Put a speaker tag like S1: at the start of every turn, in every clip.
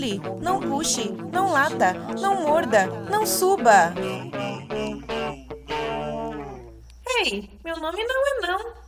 S1: pule, não puxe, não lata, não morda, não suba. Ei, meu nome não é não.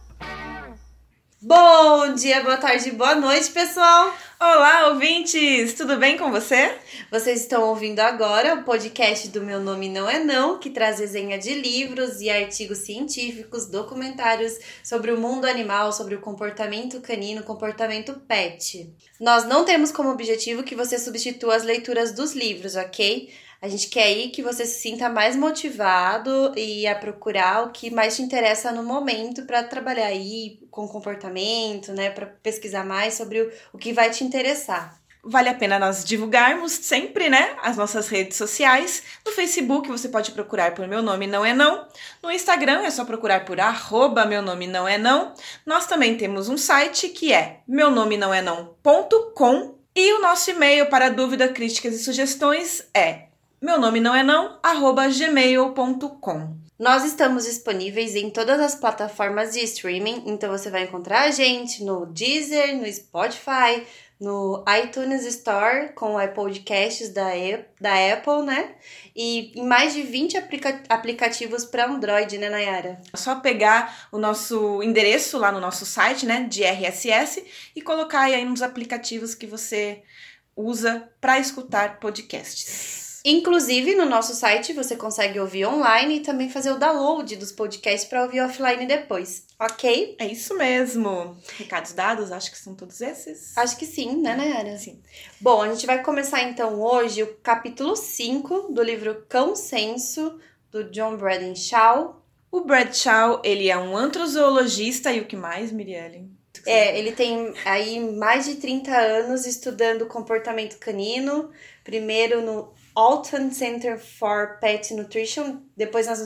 S2: Bom dia, boa tarde, boa noite, pessoal!
S1: Olá, ouvintes! Tudo bem com você?
S2: Vocês estão ouvindo agora o podcast do Meu Nome Não É Não, que traz resenha de livros e artigos científicos, documentários sobre o mundo animal, sobre o comportamento canino, comportamento pet. Nós não temos como objetivo que você substitua as leituras dos livros, ok? A gente quer aí que você se sinta mais motivado e a procurar o que mais te interessa no momento para trabalhar aí com comportamento, né? Para pesquisar mais sobre o, o que vai te interessar.
S1: Vale a pena nós divulgarmos sempre, né, as nossas redes sociais. No Facebook você pode procurar por Meu Nome Não É Não. No Instagram é só procurar por arroba Meu Nome Não É Não. Nós também temos um site que é meu nome não é não.com e o nosso e-mail para dúvidas, críticas e sugestões é meu nome não é não, arroba gmail.com.
S2: Nós estamos disponíveis em todas as plataformas de streaming, então você vai encontrar a gente no Deezer, no Spotify, no iTunes Store com o Podcasts da, da Apple, né? E em mais de 20 aplica aplicativos para Android, né, Nayara?
S1: É só pegar o nosso endereço lá no nosso site, né, de RSS, e colocar aí nos aplicativos que você usa para escutar podcasts.
S2: Inclusive, no nosso site você consegue ouvir online e também fazer o download dos podcasts para ouvir offline depois, ok?
S1: É isso mesmo. Recados dados, acho que são todos esses.
S2: Acho que sim, né, Nayara?
S1: Sim.
S2: Bom, a gente vai começar então hoje o capítulo 5 do livro Consenso, do John Bradshaw.
S1: O Bradshaw, ele é um antrozoologista e o que mais, Mirielle?
S2: É, ele tem aí mais de 30 anos estudando comportamento canino, primeiro no Alton Center for Pet Nutrition, depois nas,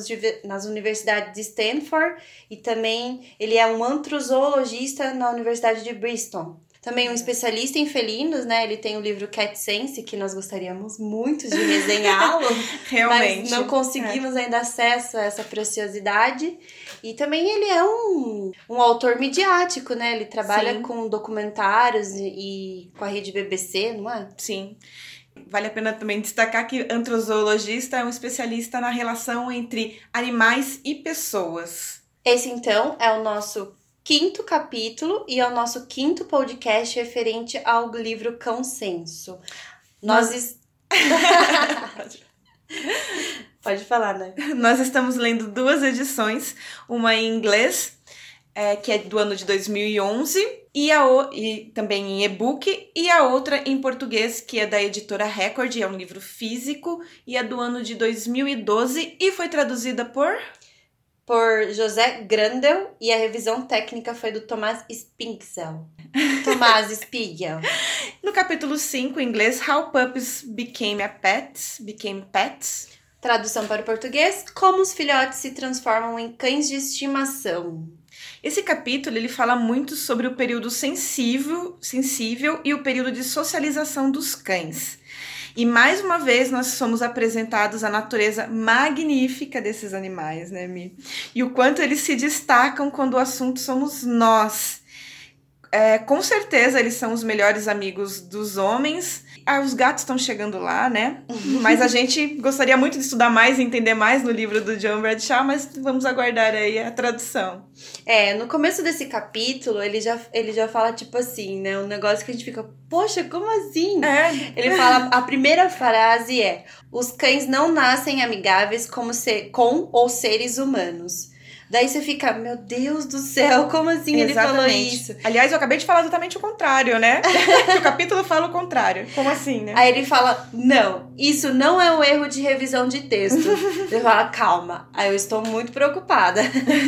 S2: nas universidades de Stanford e também ele é um antrozoologista na Universidade de Bristol. Também um especialista em felinos, né? Ele tem o livro Cat Sense, que nós gostaríamos muito de resenhá-lo.
S1: Realmente.
S2: Mas não conseguimos é. ainda acesso a essa preciosidade. E também ele é um, um autor midiático, né? Ele trabalha Sim. com documentários e, e com a rede BBC, não é?
S1: Sim. Vale a pena também destacar que antrozoologista é um especialista na relação entre animais e pessoas.
S2: Esse então é o nosso quinto capítulo e é o nosso quinto podcast referente ao livro Consenso. Nós. Nós... Pode falar, né?
S1: Nós estamos lendo duas edições, uma em inglês, é, que é do ano de 2011, e, a, e também em e-book, e a outra em português, que é da editora Record, é um livro físico, e é do ano de 2012 e foi traduzida por.
S2: Por José Grandel e a revisão técnica foi do Tomás Spinksel. Tomás Spiegel.
S1: No capítulo 5, em inglês, How Puppies Became a Pets, Became Pets.
S2: Tradução para o português: Como os filhotes se transformam em cães de estimação.
S1: Esse capítulo ele fala muito sobre o período sensível, sensível e o período de socialização dos cães. E mais uma vez nós somos apresentados à natureza magnífica desses animais, né, Mi? E o quanto eles se destacam quando o assunto somos nós. É, com certeza eles são os melhores amigos dos homens. Ah, os gatos estão chegando lá, né? Mas a gente gostaria muito de estudar mais e entender mais no livro do John Bradshaw, mas vamos aguardar aí a tradução.
S2: É, no começo desse capítulo, ele já, ele já fala, tipo assim, né? Um negócio que a gente fica, poxa, como assim?
S1: É.
S2: Ele fala, a primeira frase é: os cães não nascem amigáveis como ser, com ou seres humanos Daí você fica, meu Deus do céu, como assim Exatamente. ele falou isso?
S1: Aliás, eu acabei de falar exatamente o contrário, né? o capítulo fala o contrário. Como assim, né?
S2: Aí ele fala, não, isso não é um erro de revisão de texto. ele fala, calma, aí eu estou muito preocupada.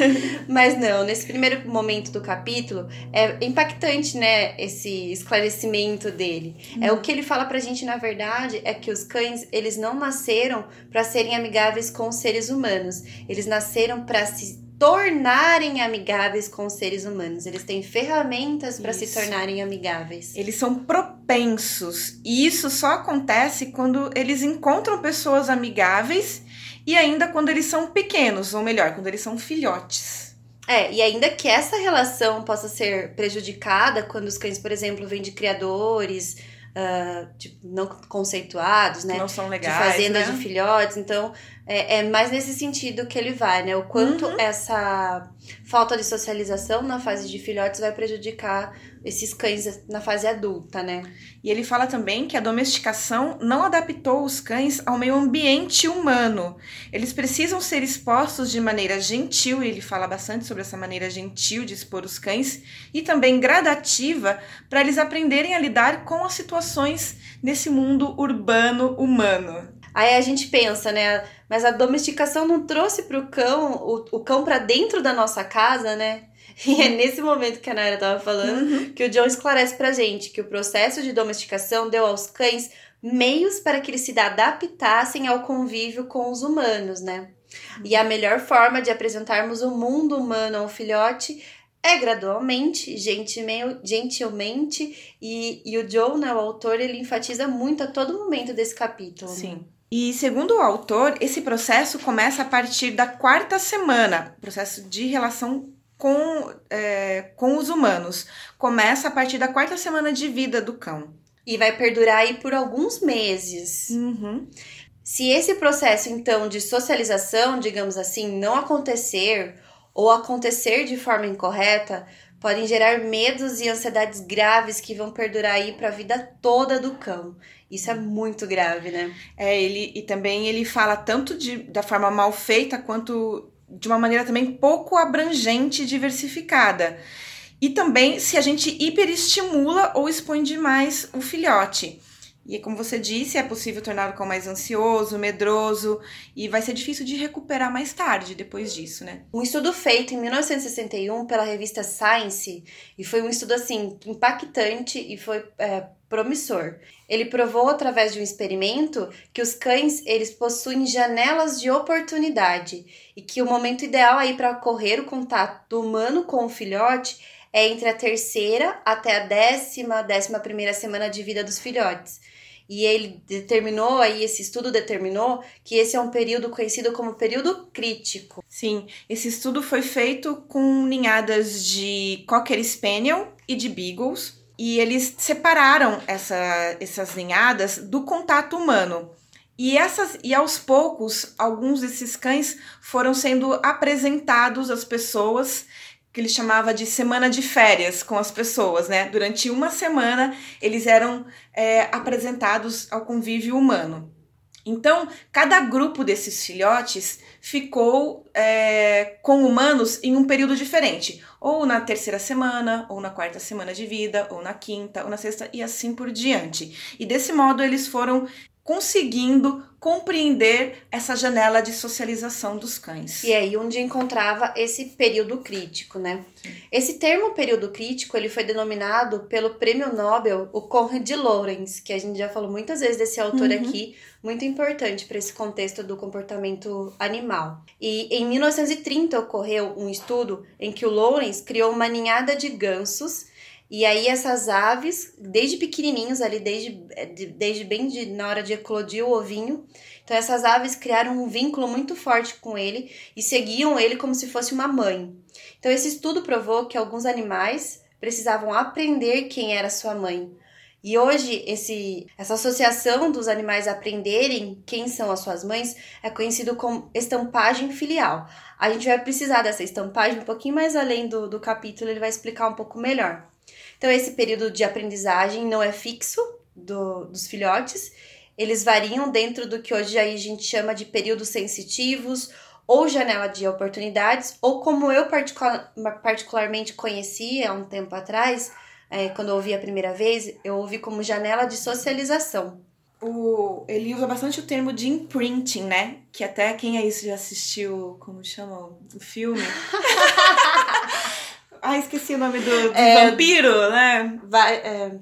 S2: Mas não, nesse primeiro momento do capítulo, é impactante, né, esse esclarecimento dele. Hum. É o que ele fala pra gente, na verdade, é que os cães, eles não nasceram para serem amigáveis com os seres humanos. Eles nasceram para se tornarem amigáveis com os seres humanos. Eles têm ferramentas para se tornarem amigáveis.
S1: Eles são propensos. E isso só acontece quando eles encontram pessoas amigáveis e ainda quando eles são pequenos, ou melhor, quando eles são filhotes.
S2: É, e ainda que essa relação possa ser prejudicada quando os cães, por exemplo, vêm de criadores uh, não conceituados, né?
S1: Não são legais.
S2: De fazenda
S1: né?
S2: de filhotes. Então, é, é, mais nesse sentido que ele vai, né? O quanto
S1: Uhum.
S2: essa falta de socialização na fase de filhotes vai prejudicar esses cães na fase adulta, né?
S1: E ele fala também que a domesticação não adaptou os cães ao meio ambiente humano. Eles precisam ser expostos de maneira gentil, e ele fala bastante sobre essa maneira gentil de expor os cães, e também gradativa, para eles aprenderem a lidar com as situações nesse mundo urbano humano.
S2: Aí a gente pensa, né? Mas a domesticação não trouxe pro cão, o, o cão para dentro da nossa casa, né? E é nesse momento que a Naira tava falando que o John esclarece pra gente que o processo de domesticação deu aos cães meios para que eles se adaptassem ao convívio com os humanos, né? E a melhor forma de apresentarmos o mundo humano ao filhote é gradualmente, gentilme- gentilmente, e, e o Joe, né, o autor, ele enfatiza muito a todo momento desse capítulo. né?
S1: E segundo o autor, esse processo começa a partir da quarta semana, processo de relação com, é, com os humanos. Começa a partir da quarta semana de vida do cão.
S2: E vai perdurar aí por alguns meses.
S1: Uhum.
S2: Se esse processo, então, de socialização, digamos assim, não acontecer ou acontecer de forma incorreta, podem gerar medos e ansiedades graves que vão perdurar aí para a vida toda do cão. Isso é muito grave, né?
S1: É, ele, e também ele fala tanto de, da forma mal feita quanto de uma maneira também pouco abrangente e diversificada. E também se a gente hiperestimula ou expõe demais o filhote. E como você disse, é possível tornar o cão mais ansioso, medroso, e vai ser difícil de recuperar mais tarde, depois disso, né?
S2: Um estudo feito em 1961 pela revista Science, e foi um estudo assim impactante e foi é, promissor. Ele provou através de um experimento que os cães eles possuem janelas de oportunidade e que o momento ideal aí para ocorrer o contato do humano com o filhote é entre a terceira até a décima, décima primeira semana de vida dos filhotes. E ele determinou aí, esse estudo determinou que esse é um período conhecido como período crítico.
S1: Sim, esse estudo foi feito com ninhadas de Cocker Spaniel e de Beagles, e eles separaram essa, essas ninhadas do contato humano. E, essas, e aos poucos, alguns desses cães foram sendo apresentados às pessoas, que ele chamava de semana de férias com as pessoas, né? Durante uma semana, eles eram é, apresentados ao convívio humano. Então, cada grupo desses filhotes ficou é, com humanos em um período diferente, ou na terceira semana, ou na quarta semana de vida, ou na quinta, ou na sexta, e assim por diante. E desse modo eles foram conseguindo compreender essa janela de socialização dos cães.
S2: E aí onde encontrava esse período crítico, né? Esse termo período crítico, ele foi denominado pelo prêmio Nobel, o Conrad Lorenz, que a gente já falou muitas vezes desse autor
S1: Uhum.
S2: aqui, muito importante para esse contexto do comportamento animal. E em 1930 ocorreu um estudo em que o Lorenz criou uma ninhada de gansos e aí essas aves, desde pequenininhos ali, desde, de- desde bem de, na hora de eclodir o ovinho, então essas aves criaram um vínculo muito forte com ele e seguiam ele como se fosse uma mãe. Então esse estudo provou que alguns animais precisavam aprender quem era sua mãe. E hoje esse, essa associação dos animais aprenderem quem são as suas mães é conhecido como estampagem filial. A gente vai precisar dessa estampagem um pouquinho mais além do, do capítulo, ele vai explicar um pouco melhor. Então, esse período de aprendizagem não é fixo do, dos filhotes, eles variam dentro do que hoje aí a gente chama de períodos sensitivos ou janela de oportunidades, ou como eu particular, particularmente conheci há um tempo atrás, é, quando eu ouvi a primeira vez, eu ouvi como janela de socialização.
S1: O, ele usa bastante o termo de imprinting, né? Que até quem aí já assistiu, como chama o filme? ah, esqueci o nome do, do
S2: É,
S1: vampiro, né?
S2: Vai, é,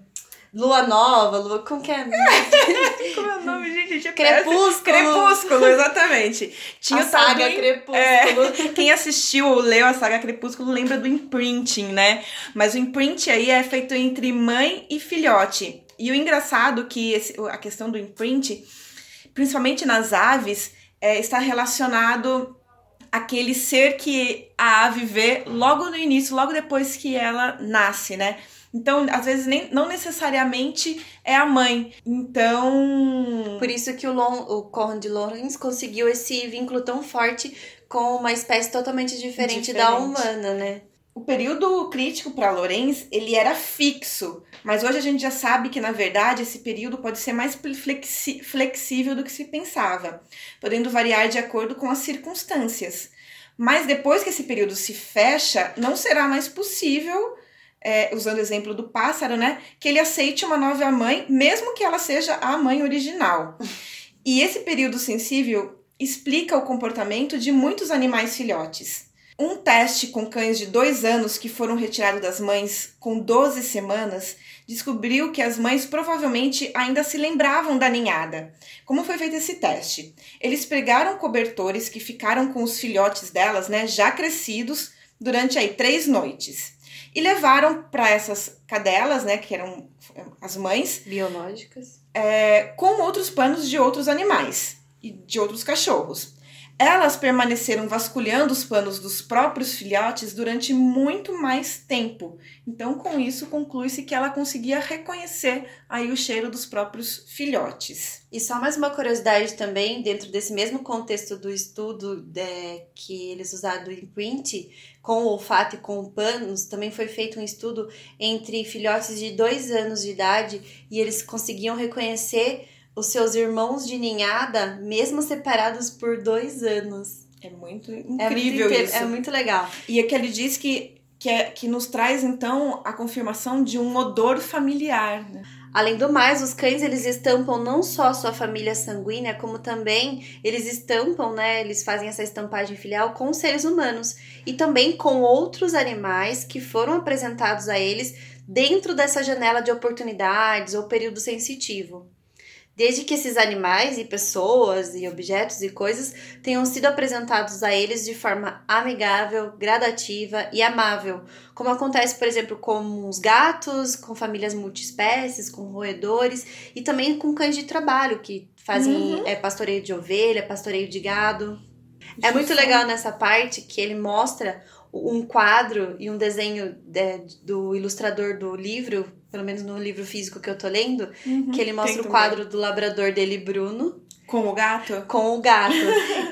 S2: lua nova, lua. Como que é?
S1: Como é o nome, gente?
S2: Crepúsculo.
S1: Crepúsculo, exatamente. Tinha
S2: a saga
S1: do-
S2: Crepúsculo.
S1: É, quem assistiu ou leu a saga Crepúsculo lembra do imprinting, né? Mas o imprint aí é feito entre mãe e filhote. E o engraçado que esse- a questão do imprint, principalmente nas aves, é, está relacionado aquele ser que a ave vê logo no início, logo depois que ela nasce, né? Então, às vezes, nem, não necessariamente é a mãe. Então.
S2: Por isso que o, Lon, o Conde Lawrence conseguiu esse vínculo tão forte com uma espécie totalmente diferente, diferente. da humana, né?
S1: O período crítico para Lorenz, ele era fixo, mas hoje a gente já sabe que na verdade esse período pode ser mais flexi flexível do que se pensava, podendo variar de acordo com as circunstâncias. Mas depois que esse período se fecha, não será mais possível, é, usando o exemplo do pássaro, né, que ele aceite uma nova mãe, mesmo que ela seja a mãe original. E esse período sensível explica o comportamento de muitos animais filhotes. Um teste com cães de dois anos que foram retirados das mães com 12 semanas descobriu que as mães provavelmente ainda se lembravam da ninhada. Como foi feito esse teste? Eles pregaram cobertores que ficaram com os filhotes delas, né, já crescidos, durante aí três noites. E levaram para essas cadelas, né, que eram as mães
S2: biológicas,
S1: é, com outros panos de outros animais e de outros cachorros. Elas permaneceram vasculhando os panos dos próprios filhotes durante muito mais tempo. Então, com isso, conclui-se que ela conseguia reconhecer aí o cheiro dos próprios filhotes.
S2: E só mais uma curiosidade também, dentro desse mesmo contexto do estudo de, é, que eles usaram do imprint, com o olfato e com panos, também foi feito um estudo entre filhotes de dois anos de idade e eles conseguiam reconhecer os seus irmãos de ninhada, mesmo separados por dois anos.
S1: É muito incrível é muito, isso.
S2: É muito legal.
S1: E é que ele diz que, que, é, que nos traz, então, a confirmação de um odor familiar, né?
S2: Além do mais, os cães eles estampam não só sua família sanguínea, como também eles estampam, né? Eles fazem essa estampagem filial com seres humanos e também com outros animais que foram apresentados a eles dentro dessa janela de oportunidades ou período sensitivo desde que esses animais e pessoas e objetos e coisas tenham sido apresentados a eles de forma amigável, gradativa e amável, como acontece, por exemplo, com os gatos, com famílias multiespécies, com roedores e também com cães de trabalho que fazem uhum. é, pastoreio de ovelha, pastoreio de gado. É muito legal nessa parte que ele mostra um quadro e um desenho de, do ilustrador do livro pelo menos no livro físico que eu tô lendo, uhum, que ele mostra o quadro do labrador dele, Bruno.
S1: Com o gato?
S2: Com o gato.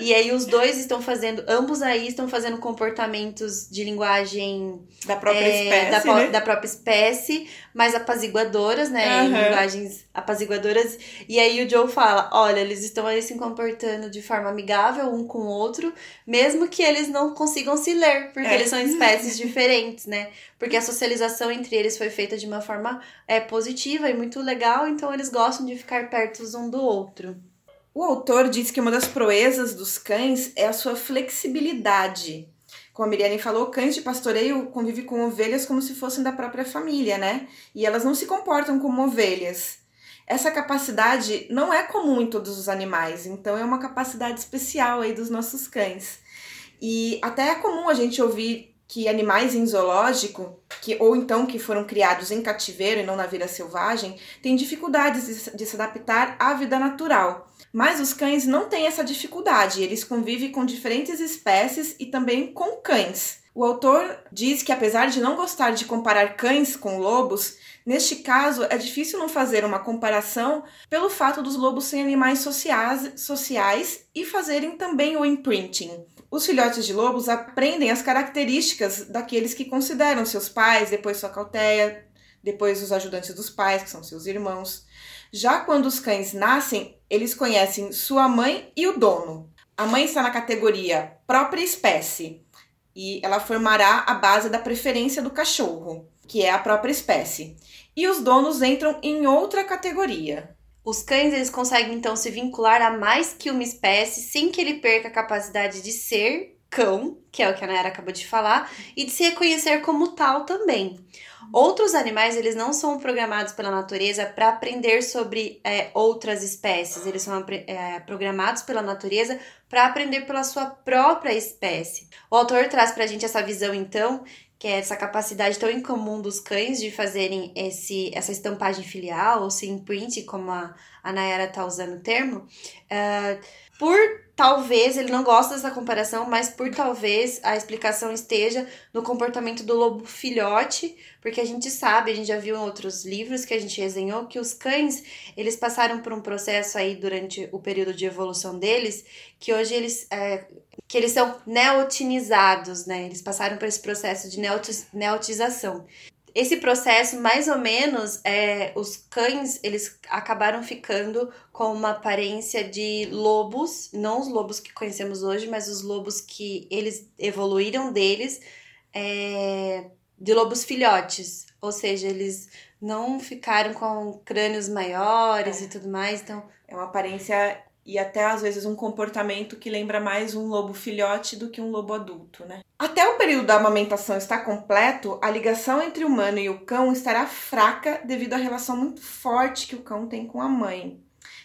S2: e aí os dois estão fazendo, ambos aí estão fazendo comportamentos de linguagem
S1: da própria é, espécie,
S2: da,
S1: né?
S2: da, própria espécie, mas apaziguadoras, né? Uhum. Linguagens apaziguadoras. E aí o Joe fala: olha, eles estão aí se comportando de forma amigável um com o outro, mesmo que eles não consigam se ler, porque é. eles são espécies diferentes, né? Porque a socialização entre eles foi feita de uma forma é, positiva e muito legal, então eles gostam de ficar perto um do outro.
S1: O autor diz que uma das proezas dos cães é a sua flexibilidade. Como a Miriane falou, cães de pastoreio convivem com ovelhas como se fossem da própria família, né? E elas não se comportam como ovelhas. Essa capacidade não é comum em todos os animais, então é uma capacidade especial aí dos nossos cães. E até é comum a gente ouvir que animais em zoológico, que, ou então que foram criados em cativeiro e não na vida selvagem, têm dificuldades de, de se adaptar à vida natural. Mas os cães não têm essa dificuldade, eles convivem com diferentes espécies e também com cães. O autor diz que, apesar de não gostar de comparar cães com lobos, neste caso é difícil não fazer uma comparação pelo fato dos lobos serem animais sociais, sociais e fazerem também o imprinting. Os filhotes de lobos aprendem as características daqueles que consideram seus pais, depois sua cauteia, depois os ajudantes dos pais, que são seus irmãos. Já quando os cães nascem, eles conhecem sua mãe e o dono. A mãe está na categoria própria espécie e ela formará a base da preferência do cachorro, que é a própria espécie. E os donos entram em outra categoria.
S2: Os cães eles conseguem então se vincular a mais que uma espécie sem que ele perca a capacidade de ser cão, que é o que a Nayara acabou de falar, e de se reconhecer como tal também. Outros animais, eles não são programados pela natureza para aprender sobre é, outras espécies. Eles são é, programados pela natureza para aprender pela sua própria espécie. O autor traz para a gente essa visão, então, que é essa capacidade tão incomum dos cães de fazerem esse, essa estampagem filial, ou se imprint, como a, a Nayara está usando o termo, uh, por talvez, ele não gosta dessa comparação, mas por talvez a explicação esteja no comportamento do lobo filhote, porque a gente sabe, a gente já viu em outros livros que a gente resenhou, que os cães, eles passaram por um processo aí durante o período de evolução deles, que hoje eles, é, que eles são neotinizados, né? Eles passaram por esse processo de neotização. Esse processo, mais ou menos, é, os cães, eles acabaram ficando com uma aparência de lobos, não os lobos que conhecemos hoje, mas os lobos que eles evoluíram deles, é, de lobos filhotes, ou seja, eles não ficaram com crânios maiores é. e tudo mais, então...
S1: É uma aparência e até às vezes um comportamento que lembra mais um lobo filhote do que um lobo adulto, né? Até o período da amamentação estar completo, a ligação entre o humano e o cão estará fraca devido à relação muito forte que o cão tem com a mãe.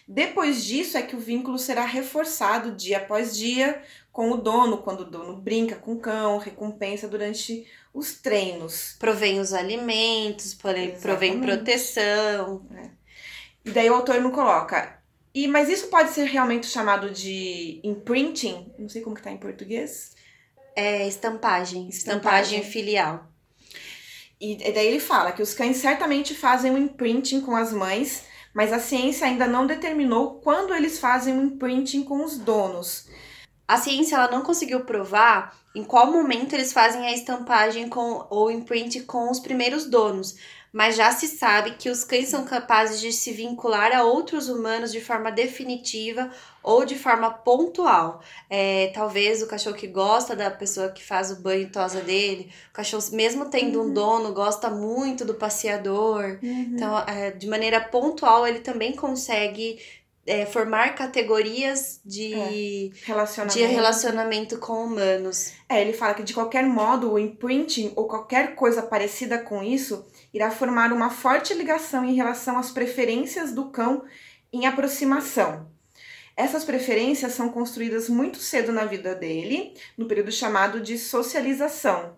S1: Depois disso é que o vínculo será reforçado dia após dia com o dono, quando o dono brinca com o cão, recompensa durante os treinos.
S2: Provém os alimentos, provém proteção.
S1: É. E daí o autor não coloca e, mas isso pode ser realmente chamado de imprinting? Não sei como que tá em português.
S2: É estampagem, estampagem, estampagem filial.
S1: E daí ele fala que os cães certamente fazem o um imprinting com as mães, mas a ciência ainda não determinou quando eles fazem o um imprinting com os donos.
S2: A ciência ela não conseguiu provar em qual momento eles fazem a estampagem com ou imprint com os primeiros donos, mas já se sabe que os cães são capazes de se vincular a outros humanos de forma definitiva ou de forma pontual. É, talvez o cachorro que gosta da pessoa que faz o banho e tosa dele, o cachorro, mesmo tendo uhum. um dono, gosta muito do passeador. Uhum. Então, é, de maneira pontual, ele também consegue é, formar categorias de, é, relacionamento. de relacionamento com humanos.
S1: É, ele fala que de qualquer modo o imprinting ou qualquer coisa parecida com isso irá formar uma forte ligação em relação às preferências do cão em aproximação. Essas preferências são construídas muito cedo na vida dele, no período chamado de socialização.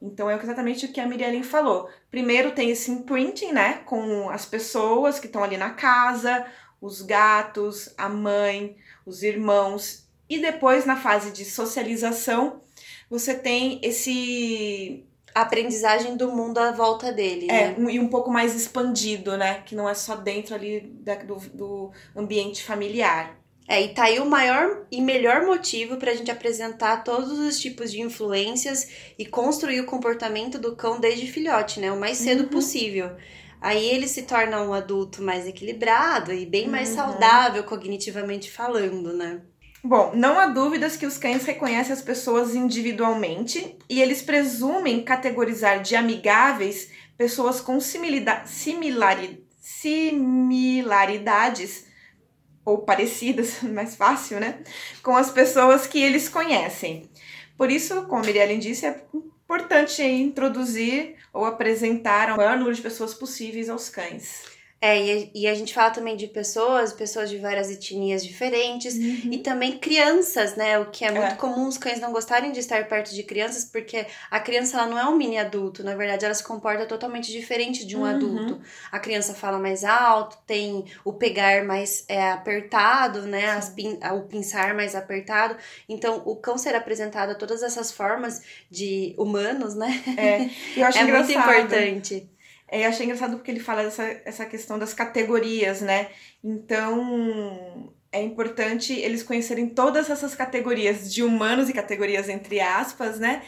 S1: Então é exatamente o que a Miriam falou. Primeiro tem esse imprinting, né, com as pessoas que estão ali na casa, os gatos, a mãe, os irmãos, e depois na fase de socialização, você tem esse
S2: aprendizagem do mundo à volta dele.
S1: É, né? e um pouco mais expandido, né? Que não é só dentro ali da, do, do ambiente familiar.
S2: É, e tá aí o maior e melhor motivo para a gente apresentar todos os tipos de influências e construir o comportamento do cão desde filhote, né? O mais cedo uhum. possível. Aí ele se torna um adulto mais equilibrado e bem mais uhum. saudável cognitivamente falando, né?
S1: Bom, não há dúvidas que os cães reconhecem as pessoas individualmente e eles presumem categorizar de amigáveis pessoas com similari similaridades ou parecidas, mais fácil, né? Com as pessoas que eles conhecem. Por isso, como a Miriam disse, é importante introduzir ou apresentar o maior número de pessoas possíveis aos cães.
S2: É, e, e, a gente fala também de pessoas, pessoas de várias etnias diferentes uhum. e também crianças, né? O que é muito é. comum os cães não gostarem de estar perto de crianças, porque a criança ela não é um mini adulto, na verdade ela se comporta totalmente diferente de um uhum. adulto. A criança fala mais alto, tem o pegar mais é, apertado, né? As o pinçar mais apertado. Então o cão ser apresentado a todas essas formas de humanos, né?
S1: É, eu acho é muito importante. É, achei engraçado porque ele fala dessa essa questão das categorias, né? Então, é importante eles conhecerem todas essas categorias de humanos e categorias entre aspas, né?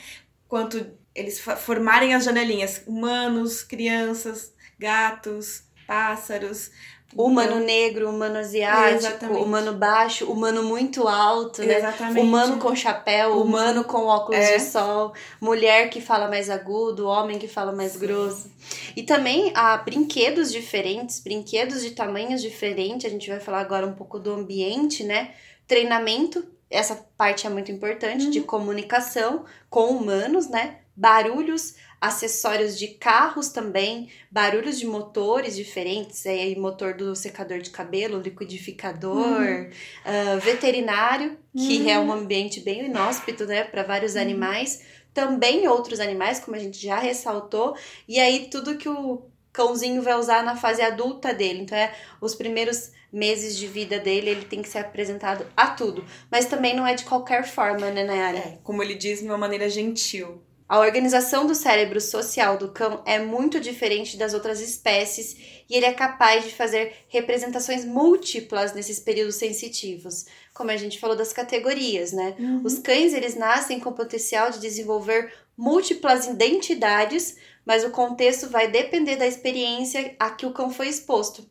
S1: Quanto eles formarem as janelinhas, humanos, crianças, gatos, pássaros,
S2: Humano então, negro, humano asiático, humano baixo, humano muito alto, né? Exatamente. Humano com chapéu, humano com óculos é. de sol, mulher que fala mais agudo, homem que fala mais Sim. grosso. E também há brinquedos diferentes, brinquedos de tamanhos diferentes. A gente vai falar agora um pouco do ambiente, né? Treinamento, essa parte é muito importante, uhum. de comunicação com humanos, né? Barulhos, acessórios de carros também, barulhos de motores diferentes, aí motor do secador de cabelo, liquidificador, uhum. uh, veterinário, que uhum. é um ambiente bem inóspito, né, para vários uhum. animais, também outros animais, como a gente já ressaltou, e aí tudo que o cãozinho vai usar na fase adulta dele. Então, é os primeiros meses de vida dele, ele tem que ser apresentado a tudo. Mas também não é de qualquer forma, né, Nayara? É,
S1: como ele diz, de uma maneira gentil.
S2: A organização do cérebro social do cão é muito diferente das outras espécies e ele é capaz de fazer representações múltiplas nesses períodos sensitivos, como a gente falou das categorias, né? Uhum. Os cães eles nascem com o potencial de desenvolver múltiplas identidades, mas o contexto vai depender da experiência a que o cão foi exposto.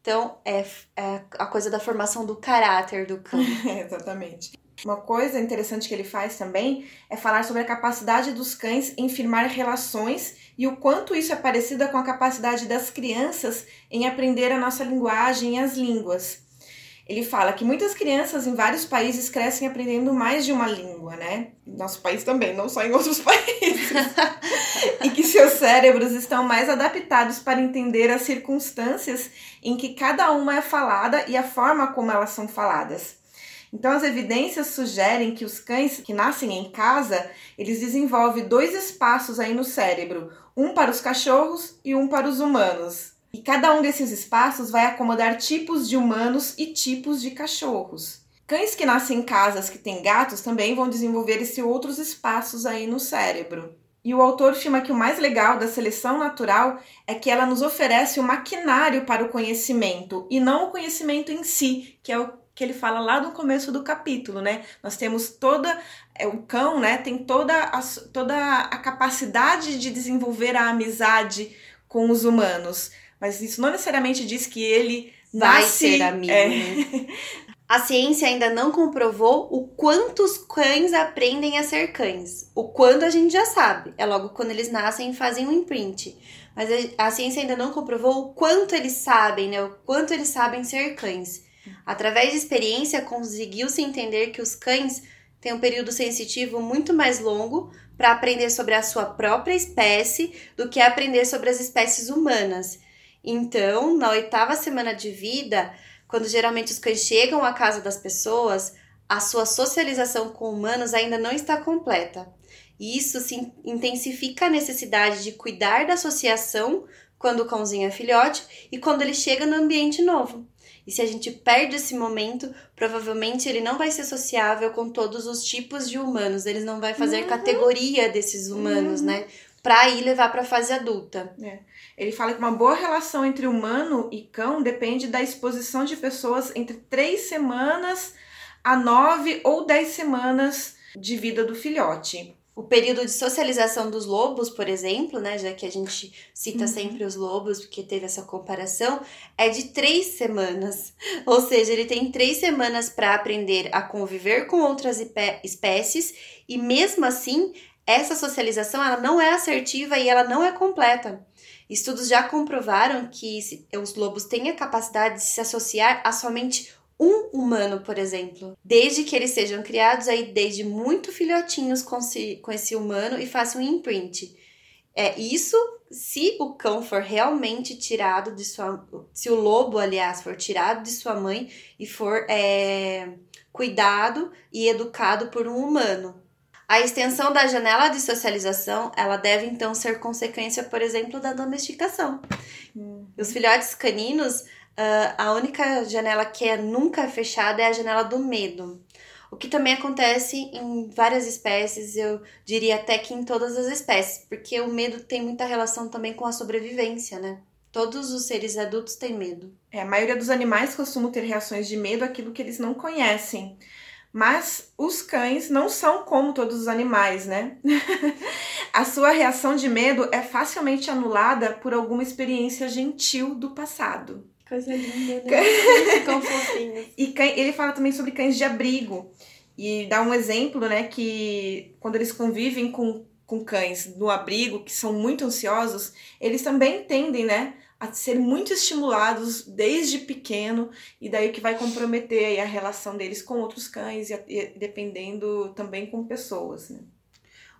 S2: Então, é, é a coisa da formação do caráter do cão.
S1: exatamente. Uma coisa interessante que ele faz também é falar sobre a capacidade dos cães em firmar relações e o quanto isso é parecido com a capacidade das crianças em aprender a nossa linguagem e as línguas. Ele fala que muitas crianças em vários países crescem aprendendo mais de uma língua, né? Nosso país também, não só em outros países. e que seus cérebros estão mais adaptados para entender as circunstâncias em que cada uma é falada e a forma como elas são faladas. Então, as evidências sugerem que os cães que nascem em casa, eles desenvolvem dois espaços aí no cérebro, um para os cachorros e um para os humanos. E cada um desses espaços vai acomodar tipos de humanos e tipos de cachorros. Cães que nascem em casas que têm gatos também vão desenvolver esses outros espaços aí no cérebro. E o autor afirma que o mais legal da seleção natural é que ela nos oferece o maquinário para o conhecimento e não o conhecimento em si, que é o que ele fala lá no começo do capítulo, né? Nós temos toda é, o cão, né? Tem toda a, toda a capacidade de desenvolver a amizade com os humanos, mas isso não necessariamente diz que ele
S2: vai nasce, ser amigo. É. Né? A ciência ainda não comprovou o quanto os cães aprendem a ser cães. O quando a gente já sabe, é logo quando eles nascem e fazem um imprint. Mas a, a ciência ainda não comprovou o quanto eles sabem, né? O quanto eles sabem ser cães. Através de experiência, conseguiu-se entender que os cães têm um período sensitivo muito mais longo para aprender sobre a sua própria espécie do que aprender sobre as espécies humanas. Então, na oitava semana de vida, quando geralmente os cães chegam à casa das pessoas, a sua socialização com humanos ainda não está completa. E isso se intensifica a necessidade de cuidar da associação quando o cãozinho é filhote e quando ele chega no ambiente novo. E se a gente perde esse momento, provavelmente ele não vai ser sociável com todos os tipos de humanos. Ele não vai fazer uhum. categoria desses humanos, uhum. né? Pra ir levar pra fase adulta.
S1: É. Ele fala que uma boa relação entre humano e cão depende da exposição de pessoas entre três semanas a nove ou dez semanas de vida do filhote.
S2: O período de socialização dos lobos, por exemplo, né, já que a gente cita uhum. sempre os lobos, porque teve essa comparação, é de três semanas. Ou seja, ele tem três semanas para aprender a conviver com outras espécies, e mesmo assim, essa socialização ela não é assertiva e ela não é completa. Estudos já comprovaram que os lobos têm a capacidade de se associar a somente um humano, por exemplo, desde que eles sejam criados aí desde muito filhotinhos com, si, com esse humano e façam um imprint. É isso se o cão for realmente tirado de sua. Se o lobo, aliás, for tirado de sua mãe e for é, cuidado e educado por um humano. A extensão da janela de socialização, ela deve então ser consequência, por exemplo, da domesticação. Hum. Os filhotes caninos Uh, a única janela que é nunca fechada é a janela do medo. O que também acontece em várias espécies, eu diria até que em todas as espécies, porque o medo tem muita relação também com a sobrevivência, né? Todos os seres adultos têm medo.
S1: É, a maioria dos animais costumam ter reações de medo àquilo que eles não conhecem. Mas os cães não são como todos os animais, né? a sua reação de medo é facilmente anulada por alguma experiência gentil do passado.
S2: Coisa linda, né? Ficam fofinhos.
S1: E ele fala também sobre cães de abrigo. E dá um exemplo, né, que quando eles convivem com, com cães no abrigo, que são muito ansiosos, eles também tendem, né, a ser muito estimulados desde pequeno, e daí que vai comprometer a relação deles com outros cães, e, e dependendo também com pessoas, né.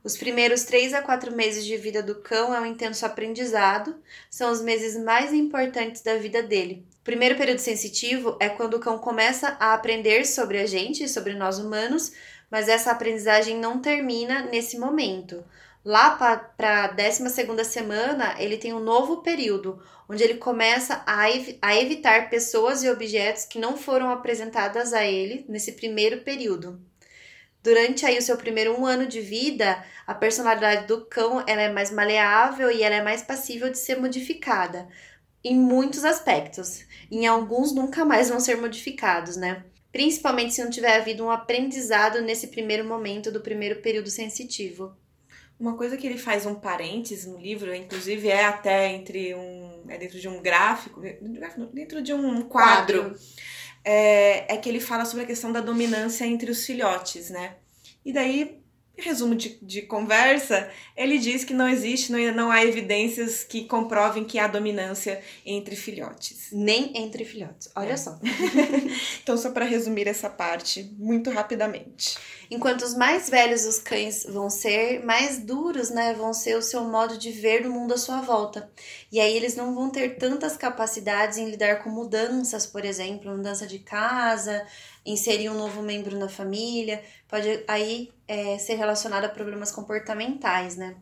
S2: Os primeiros 3 a 4 meses de vida do cão é um intenso aprendizado, são os meses mais importantes da vida dele. O primeiro período sensitivo é quando o cão começa a aprender sobre a gente, sobre nós humanos, mas essa aprendizagem não termina nesse momento. Lá para a 12 semana, ele tem um novo período, onde ele começa a, ev a evitar pessoas e objetos que não foram apresentadas a ele nesse primeiro período. Durante aí o seu primeiro um ano de vida, a personalidade do cão ela é mais maleável e ela é mais passível de ser modificada em muitos aspectos. Em alguns nunca mais vão ser modificados, né? Principalmente se não tiver havido um aprendizado nesse primeiro momento do primeiro período sensitivo.
S1: Uma coisa que ele faz um parênteses no livro, inclusive é até entre um. é dentro de um gráfico, dentro de um quadro. quadro é, é que ele fala sobre a questão da dominância entre os filhotes, né? E daí resumo de, de conversa, ele diz que não existe, não, não há evidências que comprovem que há dominância entre filhotes.
S2: Nem entre filhotes, olha é. só.
S1: então, só para resumir essa parte, muito rapidamente.
S2: Enquanto os mais velhos os cães vão ser, mais duros, né, vão ser o seu modo de ver o mundo à sua volta. E aí eles não vão ter tantas capacidades em lidar com mudanças, por exemplo, mudança de casa, inserir um novo membro na família, pode aí é, ser relacionado a problemas comportamentais, né?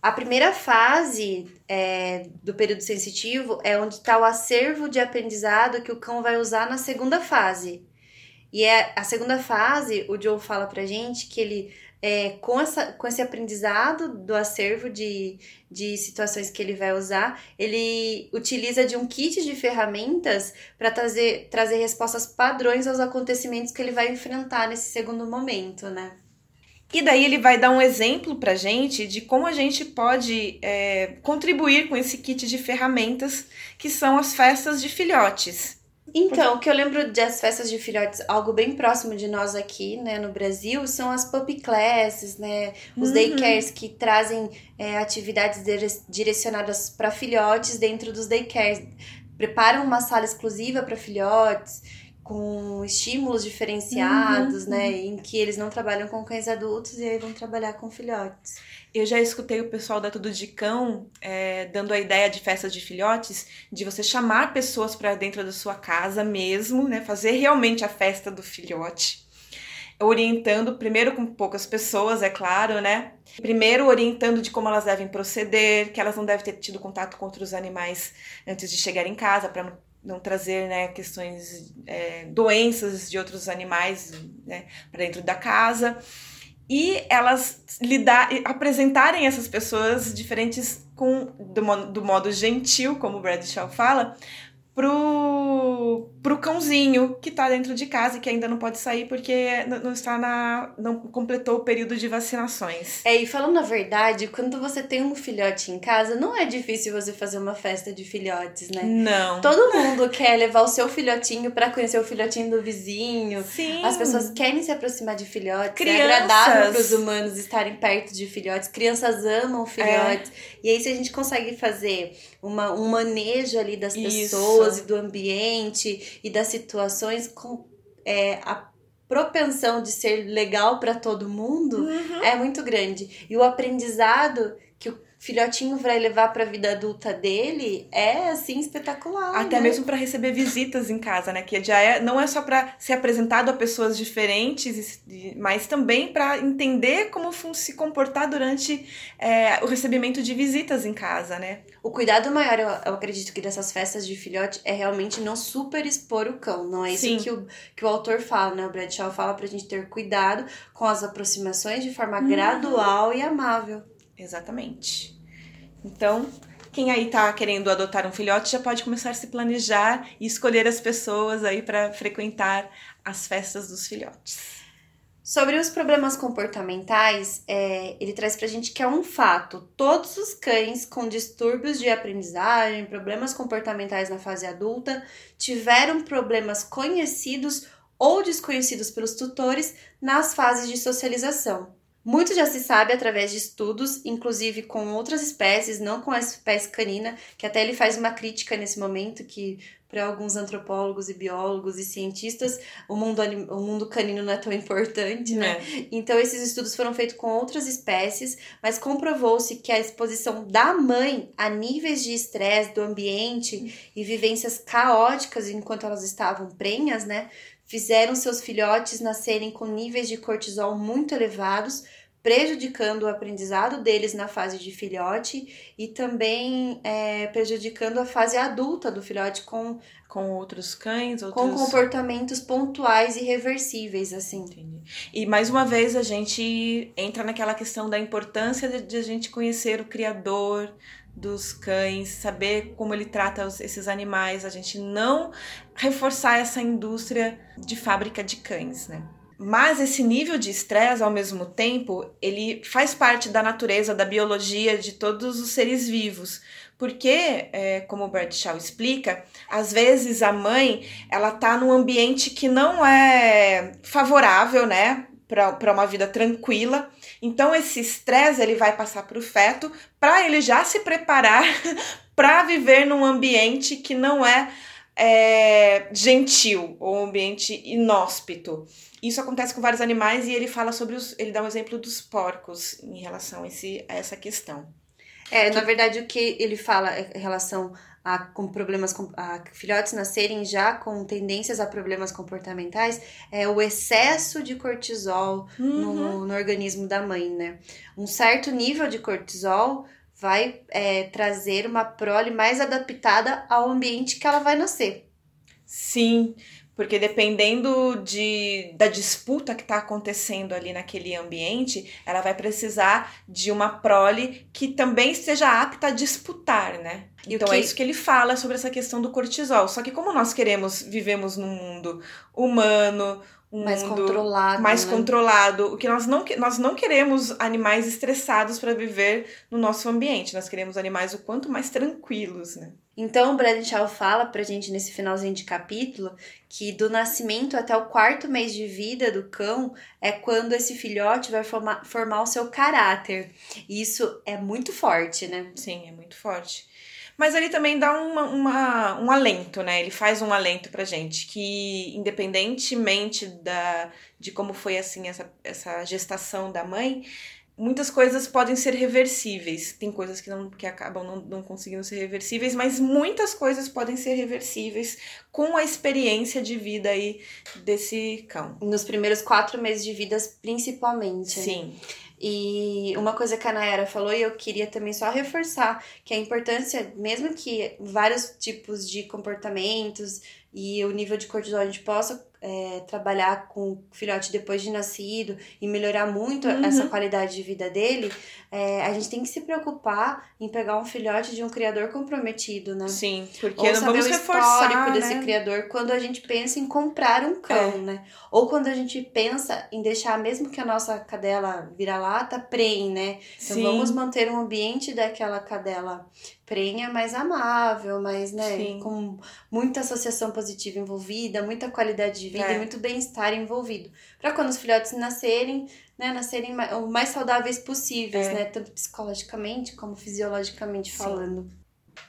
S2: A primeira fase é, do período sensitivo é onde está o acervo de aprendizado que o cão vai usar na segunda fase. E é a segunda fase, o Joe fala pra gente que ele é, com, essa, com esse aprendizado do acervo de, de situações que ele vai usar, ele utiliza de um kit de ferramentas para trazer, trazer respostas padrões aos acontecimentos que ele vai enfrentar nesse segundo momento, né?
S1: E daí ele vai dar um exemplo pra gente de como a gente pode é, contribuir com esse kit de ferramentas que são as festas de filhotes.
S2: Então, o que eu lembro das festas de filhotes, algo bem próximo de nós aqui, né, no Brasil, são as puppy classes, né, os uhum. daycares que trazem é, atividades direcionadas para filhotes dentro dos daycares. Preparam uma sala exclusiva para filhotes, com estímulos diferenciados, uhum. né, em que eles não trabalham com cães adultos e aí vão trabalhar com filhotes.
S1: Eu já escutei o pessoal da Tudo de Cão é, dando a ideia de festas de filhotes, de você chamar pessoas para dentro da sua casa mesmo, né? Fazer realmente a festa do filhote. Orientando, primeiro com poucas pessoas, é claro, né? Primeiro orientando de como elas devem proceder, que elas não devem ter tido contato com outros animais antes de chegar em casa, para não trazer né, questões, é, doenças de outros animais né, para dentro da casa. E elas lidar, apresentarem essas pessoas diferentes com do, do modo gentil, como o Bradshaw fala, pro, pro cãozinho que tá dentro de casa e que ainda não pode sair porque não está na. não completou o período de vacinações.
S2: É, e falando a verdade, quando você tem um filhote em casa, não é difícil você fazer uma festa de filhotes, né?
S1: Não.
S2: Todo mundo quer levar o seu filhotinho para conhecer o filhotinho do vizinho.
S1: Sim.
S2: As pessoas querem se aproximar de filhotes. Crianças. É agradável para os humanos estarem perto de filhotes. Crianças amam filhotes. É. E aí, se a gente consegue fazer uma, um manejo ali das Isso. pessoas e do ambiente e das situações com é, a propensão de ser legal para todo mundo uhum. é muito grande. E o aprendizado que o filhotinho vai levar para a vida adulta dele é assim espetacular.
S1: Até
S2: né?
S1: mesmo para receber visitas em casa, né? Que já é, não é só para ser apresentado a pessoas diferentes, mas também para entender como se comportar durante é, o recebimento de visitas em casa, né?
S2: O cuidado maior, eu, eu, acredito que dessas festas de filhote é realmente não super expor o cão. Não é isso que o, que o autor fala, né? O Bradshaw fala pra gente ter cuidado com as aproximações de forma uhum. gradual e amável.
S1: Exatamente. Então, quem aí tá querendo adotar um filhote já pode começar a se planejar e escolher as pessoas aí para frequentar as festas dos filhotes.
S2: Sobre os problemas comportamentais, é, ele traz pra gente que é um fato: todos os cães com distúrbios de aprendizagem, problemas comportamentais na fase adulta, tiveram problemas conhecidos ou desconhecidos pelos tutores nas fases de socialização. Muito já se sabe através de estudos, inclusive com outras espécies, não com a espécie canina, que até ele faz uma crítica nesse momento que para alguns antropólogos e biólogos e cientistas, o mundo, o mundo canino não é tão importante, né? É. Então, esses estudos foram feitos com outras espécies, mas comprovou-se que a exposição da mãe a níveis de estresse do ambiente e vivências caóticas enquanto elas estavam prenhas, né? Fizeram seus filhotes nascerem com níveis de cortisol muito elevados, prejudicando o aprendizado deles na fase de filhote e também é, prejudicando a fase adulta do filhote com
S1: com outros cães, outros...
S2: com comportamentos pontuais e reversíveis, assim.
S1: Entendi. E mais uma vez a gente entra naquela questão da importância de, de a gente conhecer o criador dos cães, saber como ele trata os, esses animais, a gente não reforçar essa indústria de fábrica de cães, né? Mas esse nível de estresse, ao mesmo tempo, ele faz parte da natureza, da biologia de todos os seres vivos. Porque, é, como o Bert Shaw explica, às vezes a mãe ela tá num ambiente que não é favorável, né, para uma vida tranquila. Então esse estresse ele vai passar para o feto para ele já se preparar para viver num ambiente que não é, é gentil ou um ambiente inóspito. Isso acontece com vários animais e ele fala sobre os. Ele dá um exemplo dos porcos em relação a, esse, a essa questão.
S2: É, na verdade, o que ele fala em relação a com problemas a filhotes nascerem já com tendências a problemas comportamentais é o excesso de cortisol uhum. no, no organismo da mãe, né? Um certo nível de cortisol vai é, trazer uma prole mais adaptada ao ambiente que ela vai nascer.
S1: Sim. Porque dependendo de, da disputa que está acontecendo ali naquele ambiente, ela vai precisar de uma prole que também esteja apta a disputar, né? E então que... é isso que ele fala sobre essa questão do cortisol. Só que como nós queremos, vivemos num mundo humano, um
S2: mais mundo controlado,
S1: mais
S2: né?
S1: controlado. O que nós não, nós não queremos animais estressados para viver no nosso ambiente. Nós queremos animais o quanto mais tranquilos, né?
S2: Então, o Bradshaw fala pra gente nesse finalzinho de capítulo que do nascimento até o quarto mês de vida do cão é quando esse filhote vai formar, formar o seu caráter. E isso é muito forte, né?
S1: Sim, é muito forte. Mas ele também dá uma, uma, um alento, né? Ele faz um alento pra gente, que independentemente da, de como foi assim essa, essa gestação da mãe, muitas coisas podem ser reversíveis. Tem coisas que, não, que acabam não, não conseguindo ser reversíveis, mas muitas coisas podem ser reversíveis com a experiência de vida aí desse cão.
S2: Nos primeiros quatro meses de vida, principalmente.
S1: Né? Sim.
S2: E uma coisa que a Nayara falou, e eu queria também só reforçar, que a importância, mesmo que vários tipos de comportamentos e o nível de cortisol a gente possa é, trabalhar com o filhote depois de nascido e melhorar muito uhum. essa qualidade de vida dele, é, a gente tem que se preocupar em pegar um filhote de um criador comprometido, né?
S1: Sim, porque
S2: Ou
S1: não
S2: saber
S1: vamos
S2: o
S1: reforçar,
S2: histórico
S1: né?
S2: desse criador quando a gente pensa em comprar um cão,
S1: É.
S2: né? Ou quando a gente pensa em deixar, mesmo que a nossa cadela vira-lata, prem, né? Então
S1: Sim.
S2: vamos manter um ambiente daquela cadela prenha mais amável, mais, né?
S1: Sim.
S2: Com muita associação positiva envolvida, muita qualidade de vida
S1: É.
S2: e muito bem-estar envolvido. Para quando os filhotes nascerem, né, nascerem o mais saudáveis possíveis,
S1: É.
S2: né? Tanto psicologicamente como fisiologicamente
S1: Sim.
S2: falando.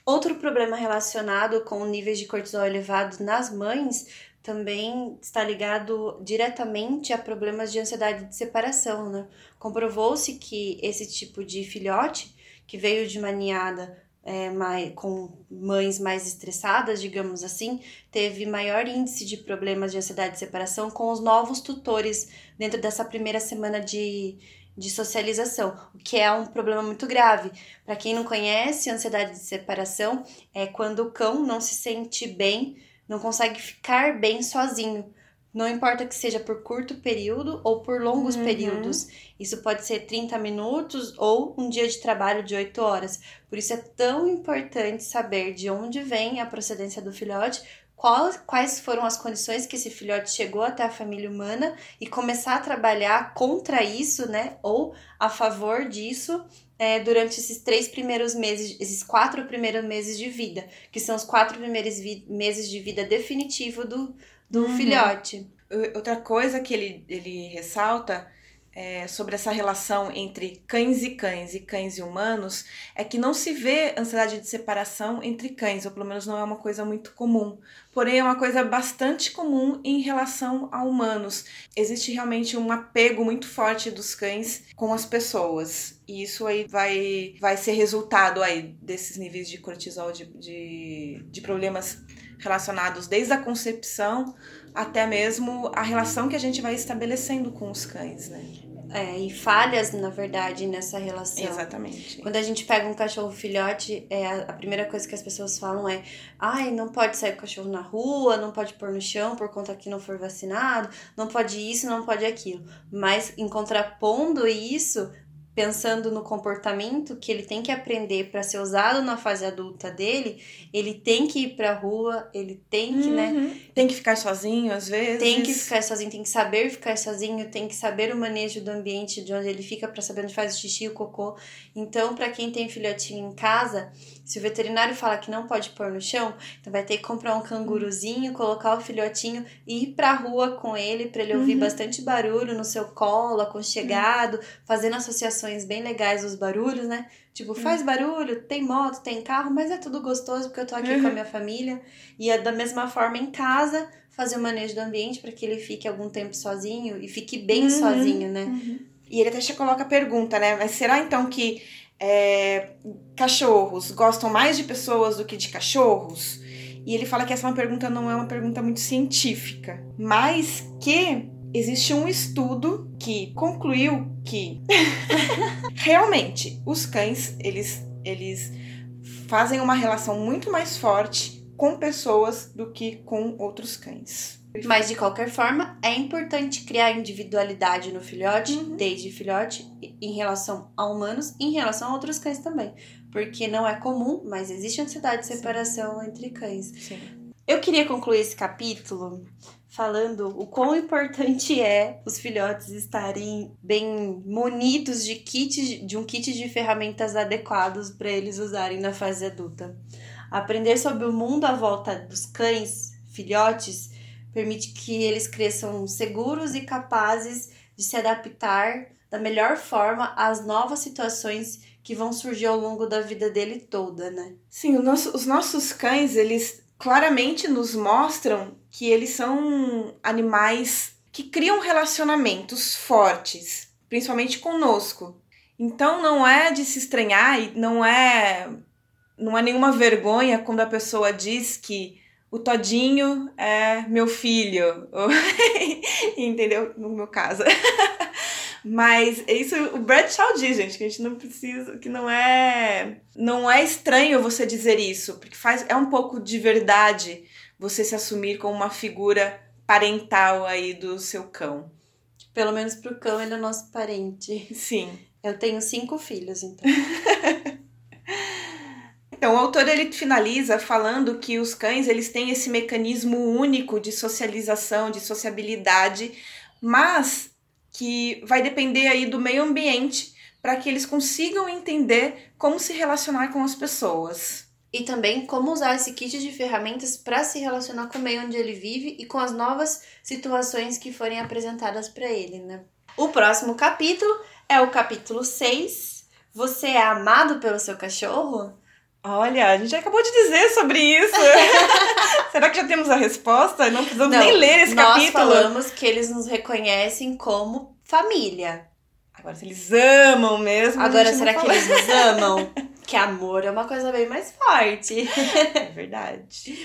S2: Outro problema relacionado com níveis de cortisol elevados nas mães também está ligado diretamente a problemas de ansiedade de separação, né? Comprovou-se que esse tipo de filhote que veio de uma ninhada é, mais, com mães mais estressadas, digamos assim, teve maior índice de problemas de ansiedade de separação com os novos tutores dentro dessa primeira semana de, de socialização, o que é um problema muito grave. Para quem não conhece, ansiedade de separação é quando o cão não se sente bem, não consegue ficar bem sozinho. Não importa que seja por curto período ou por longos
S1: Uhum.
S2: períodos. Isso pode ser 30 minutos ou um dia de trabalho de 8 horas. Por isso é tão importante saber de onde vem a procedência do filhote, qual, quais foram as condições que esse filhote chegou até a família humana e começar a trabalhar contra isso, né? Ou a favor disso é, durante esses três primeiros meses, esses quatro primeiros meses de vida, que são os quatro primeiros meses de vida definitivo do, do
S1: Uhum.
S2: filhote.
S1: Outra coisa que ele, ele ressalta é, sobre essa relação entre cães e cães e cães e humanos é que não se vê ansiedade de separação entre cães, ou pelo menos não é uma coisa muito comum. Porém, é uma coisa bastante comum em relação a humanos. Existe realmente um apego muito forte dos cães com as pessoas. E isso aí vai, vai ser resultado aí desses níveis de cortisol, de, de, de problemas relacionados desde a concepção até mesmo a relação que a gente vai estabelecendo com os cães, né?
S2: é, e falhas, na verdade, nessa relação.
S1: Exatamente.
S2: Quando a gente pega um cachorro filhote, é, a, primeira coisa que as pessoas falam é: ai, não pode sair com o cachorro na rua, não pode pôr no chão por conta que não for vacinado, não pode isso, não pode aquilo. Mas, em contrapondo isso, pensando no comportamento que ele tem que aprender para ser usado na fase adulta dele, ele tem que ir pra rua, ele tem que, né,
S1: uhum. né? Tem que ficar sozinho às vezes.
S2: Tem que ficar sozinho, tem que saber ficar sozinho, tem que saber o manejo do ambiente de onde ele fica para saber onde faz o xixi e o cocô. Então, para quem tem filhotinho em casa, se o veterinário fala que não pode pôr no chão, então vai ter que comprar um canguruzinho, colocar o filhotinho e ir pra rua com ele para ele ouvir uhum. bastante barulho no seu colo, aconchegado, uhum. fazendo associações bem legais dos barulhos, né? Tipo, faz uhum. barulho, tem moto, tem carro, mas é tudo gostoso porque eu tô aqui com a uhum. minha família. E é da mesma forma em casa, fazer o manejo do ambiente para que ele fique algum tempo sozinho e fique bem uhum. sozinho, né?
S1: E ele até te coloca a pergunta, né? Mas será então que é, cachorros gostam mais de pessoas do que de cachorros? E ele fala que essa é uma pergunta não é uma pergunta muito científica, mas que existe um estudo que concluiu que realmente os cães eles eles fazem uma relação muito mais forte com pessoas do que com outros cães.
S2: Mas de qualquer forma, é importante criar individualidade no filhote, uhum. desde filhote, em relação a humanos e em relação a outros cães também. Porque não é comum, mas existe ansiedade de separação Sim. entre cães.
S1: Sim.
S2: Eu queria concluir esse capítulo falando o quão importante é os filhotes estarem bem munidos de kit, de um kit de ferramentas adequados para eles usarem na fase adulta. Aprender sobre o mundo à volta dos cães, filhotes, permite que eles cresçam seguros e capazes de se adaptar da melhor forma às novas situações que vão surgir ao longo da vida dele toda, né?
S1: Sim, nosso, os nossos cães, eles claramente nos mostram que eles são animais que criam relacionamentos fortes, principalmente conosco. Então não é de se estranhar e não é não é nenhuma vergonha quando a pessoa diz que o Todinho é meu filho, entendeu? No meu caso. Mas isso o Bradshaw diz, gente, que a gente não precisa, que não é, não é estranho você dizer isso, porque faz é um pouco de verdade você se assumir como uma figura parental aí do seu cão.
S2: Pelo menos pro cão ele é nosso parente.
S1: Sim.
S2: Eu tenho cinco filhos, então.
S1: Então, o autor ele finaliza falando que os cães eles têm esse mecanismo único de socialização, de sociabilidade, mas que vai depender aí do meio ambiente para que eles consigam entender como se relacionar com as pessoas.
S2: E também como usar esse kit de ferramentas para se relacionar com o meio onde ele vive e com as novas situações que forem apresentadas para ele, né? O próximo capítulo é o capítulo 6. Você é amado pelo seu cachorro?
S1: Olha, a gente acabou de dizer sobre isso. Será que já temos a resposta? Não precisamos Não, nem ler esse
S2: nós
S1: capítulo.
S2: Nós falamos que eles nos reconhecem como família.
S1: Agora, se eles amam mesmo.
S2: Agora, será que eles nos amam? que amor é uma coisa bem mais forte.
S1: É verdade.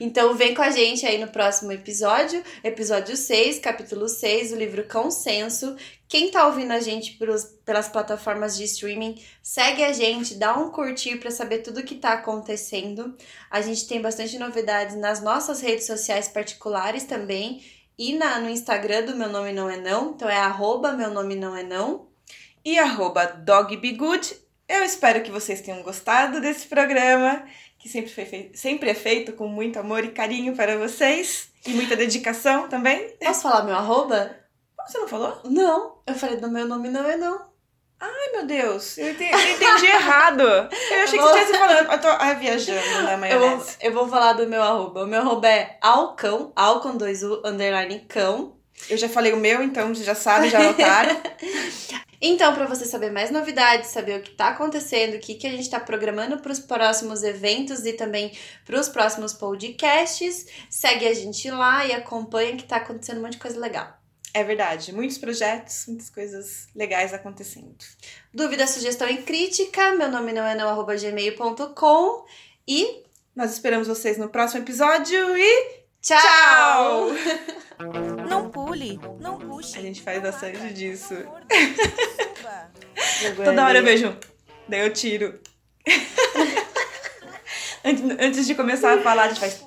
S2: então vem com a gente aí no próximo episódio, episódio 6, capítulo 6, o livro Consenso. Quem tá ouvindo a gente pelos, pelas plataformas de streaming, segue a gente, dá um curtir para saber tudo que tá acontecendo. A gente tem bastante novidades nas nossas redes sociais particulares também. E na, no Instagram do Meu Nome Não É Não, então é arroba Meu Nome Não É Não.
S1: E arroba dogbegood eu espero que vocês tenham gostado desse programa, que sempre, foi feito, sempre é feito com muito amor e carinho para vocês. E muita dedicação também.
S2: Posso falar meu arroba?
S1: Você não falou?
S2: Não, eu falei do meu nome não é não.
S1: Ai, meu Deus, eu entendi, eu entendi errado. Eu achei que você estivesse falando. Eu tô ai, viajando na maionese.
S2: Eu vou, eu vou falar do meu arroba. O meu arroba é alcão, alcão 2u, underline cão.
S1: Eu já falei o meu, então você já sabe, já anotaram.
S2: Então, para você saber mais novidades, saber o que está acontecendo, o que, que a gente está programando para os próximos eventos e também para os próximos podcasts, segue a gente lá e acompanha que está acontecendo um monte de coisa legal.
S1: É verdade, muitos projetos, muitas coisas legais acontecendo.
S2: Dúvida, sugestão e crítica, meu nome não é não, arroba gmail.com e
S1: nós esperamos vocês no próximo episódio e
S2: tchau!
S1: Não pule! não puxe. A gente faz bastante disso. Toda hora eu vejo. Daí eu tiro. Antes de começar a falar, a gente faz.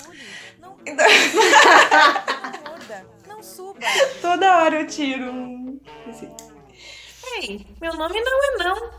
S1: Não suba. Toda hora eu tiro.
S2: Ei, meu nome não é não.